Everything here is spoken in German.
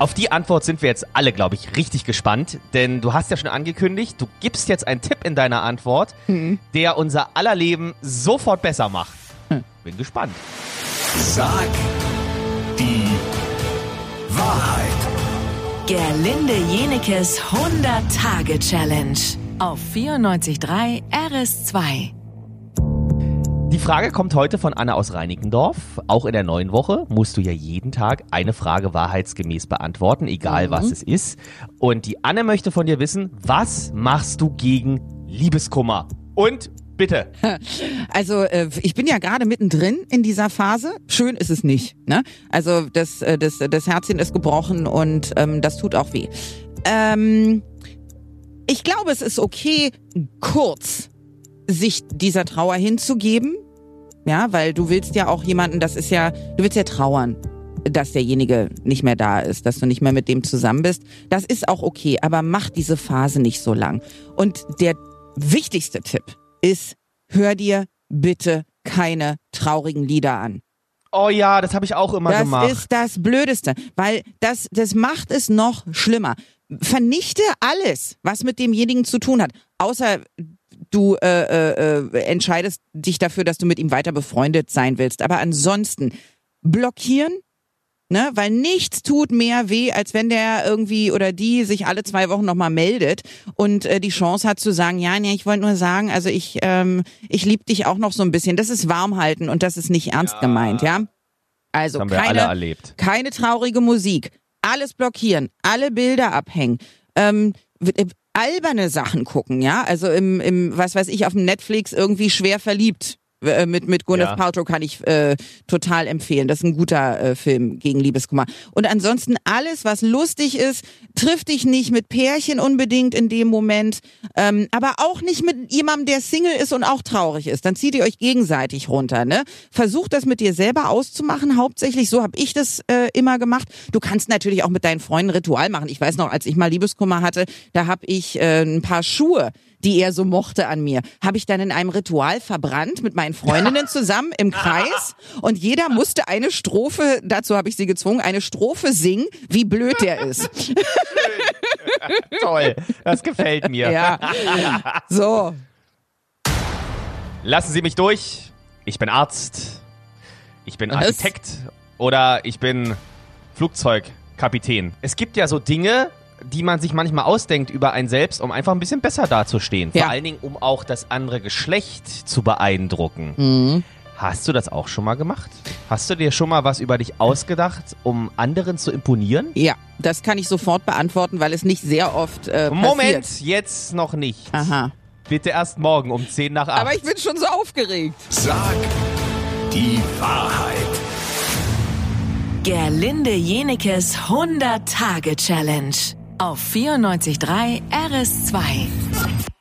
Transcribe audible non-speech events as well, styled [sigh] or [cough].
Auf die Antwort sind wir jetzt alle, glaube ich, richtig gespannt, denn du hast ja schon angekündigt, du gibst jetzt einen Tipp in deiner Antwort, der unser aller Leben sofort besser macht. Bin gespannt. Sag die Wahrheit. Gerlinde Jenekes 100-Tage-Challenge auf 94.3 RS2. Die Frage kommt heute von Anna aus Reinickendorf. Auch in der neuen Woche musst du ja jeden Tag eine Frage wahrheitsgemäß beantworten, egal was es ist. Und die Anne möchte von dir wissen, was machst du gegen Liebeskummer? Und bitte. [laughs] Also äh, ich bin ja gerade mittendrin in dieser Phase. Schön ist es nicht. Ne? Also das, äh, das, das Herzchen ist gebrochen und ähm, das tut auch weh. Ähm, ich glaube, es ist okay, kurz sich dieser Trauer hinzugeben. Ja, weil du willst ja auch jemanden, das ist ja, du willst ja trauern, dass derjenige nicht mehr da ist, dass du nicht mehr mit dem zusammen bist. Das ist auch okay, aber mach diese Phase nicht so lang. Und der wichtigste Tipp ist, hör dir bitte keine traurigen Lieder an. Oh ja, das habe ich auch immer Das gemacht. ist das Blödeste, weil das, das macht es noch schlimmer. Vernichte alles, was mit demjenigen zu tun hat, außer du äh, äh, äh, entscheidest dich dafür, dass du mit ihm weiter befreundet sein willst. Aber ansonsten blockieren, ne, weil nichts tut mehr weh, als wenn der irgendwie oder die sich alle zwei Wochen nochmal meldet und äh, die Chance hat zu sagen, ja, nee, ich wollte nur sagen, also ich, ähm, ich lieb dich auch noch so ein bisschen. Das ist warm halten und das ist nicht ernst gemeint, ja. Also das haben wir alle keine, erlebt. keine traurige Musik, alles blockieren, alle Bilder abhängen, ähm, äh, alberne Sachen gucken, ja. Also im, im, was weiß ich, auf dem Netflix irgendwie schwer verliebt. Äh, Mit, mit Gwyneth Ja. Paltrow kann ich äh, total empfehlen. Das ist ein guter äh, Film gegen Liebeskummer. Und ansonsten alles, was lustig ist, trifft dich nicht mit Pärchen unbedingt in dem Moment, ähm, aber auch nicht mit jemandem, der Single ist und auch traurig ist. Dann zieht ihr euch gegenseitig runter. Ne? Versucht das mit dir selber auszumachen. Hauptsächlich so habe ich das äh, immer gemacht. Du kannst natürlich auch mit deinen Freunden Ritual machen. Ich weiß noch, als ich mal Liebeskummer hatte, da habe ich äh, ein paar Schuhe die er so mochte an mir, habe ich dann in einem Ritual verbrannt mit meinen Freundinnen [laughs] zusammen im Kreis und jeder musste eine Strophe, dazu habe ich sie gezwungen, eine Strophe singen, wie blöd der ist. [laughs] Toll, das gefällt mir. Ja. So. Lassen Sie mich durch. Ich bin Arzt. Ich bin? Architekt. Oder ich bin Flugzeugkapitän. Es gibt ja so Dinge, die man sich manchmal ausdenkt über ein selbst, um einfach ein bisschen besser dazustehen. Ja. Vor allen Dingen, um auch das andere Geschlecht zu beeindrucken. Mhm. Hast du das auch schon mal gemacht? Hast du dir schon mal was über dich ausgedacht, um anderen zu imponieren? Ja, das kann ich sofort beantworten, weil es nicht sehr oft äh, Moment, passiert. jetzt noch nicht. Aha. Bitte erst morgen um 10 nach 8. Aber ich bin schon so aufgeregt. Sag die Wahrheit. Gerlinde Jenekes 100-Tage-Challenge auf 94.3 RS2.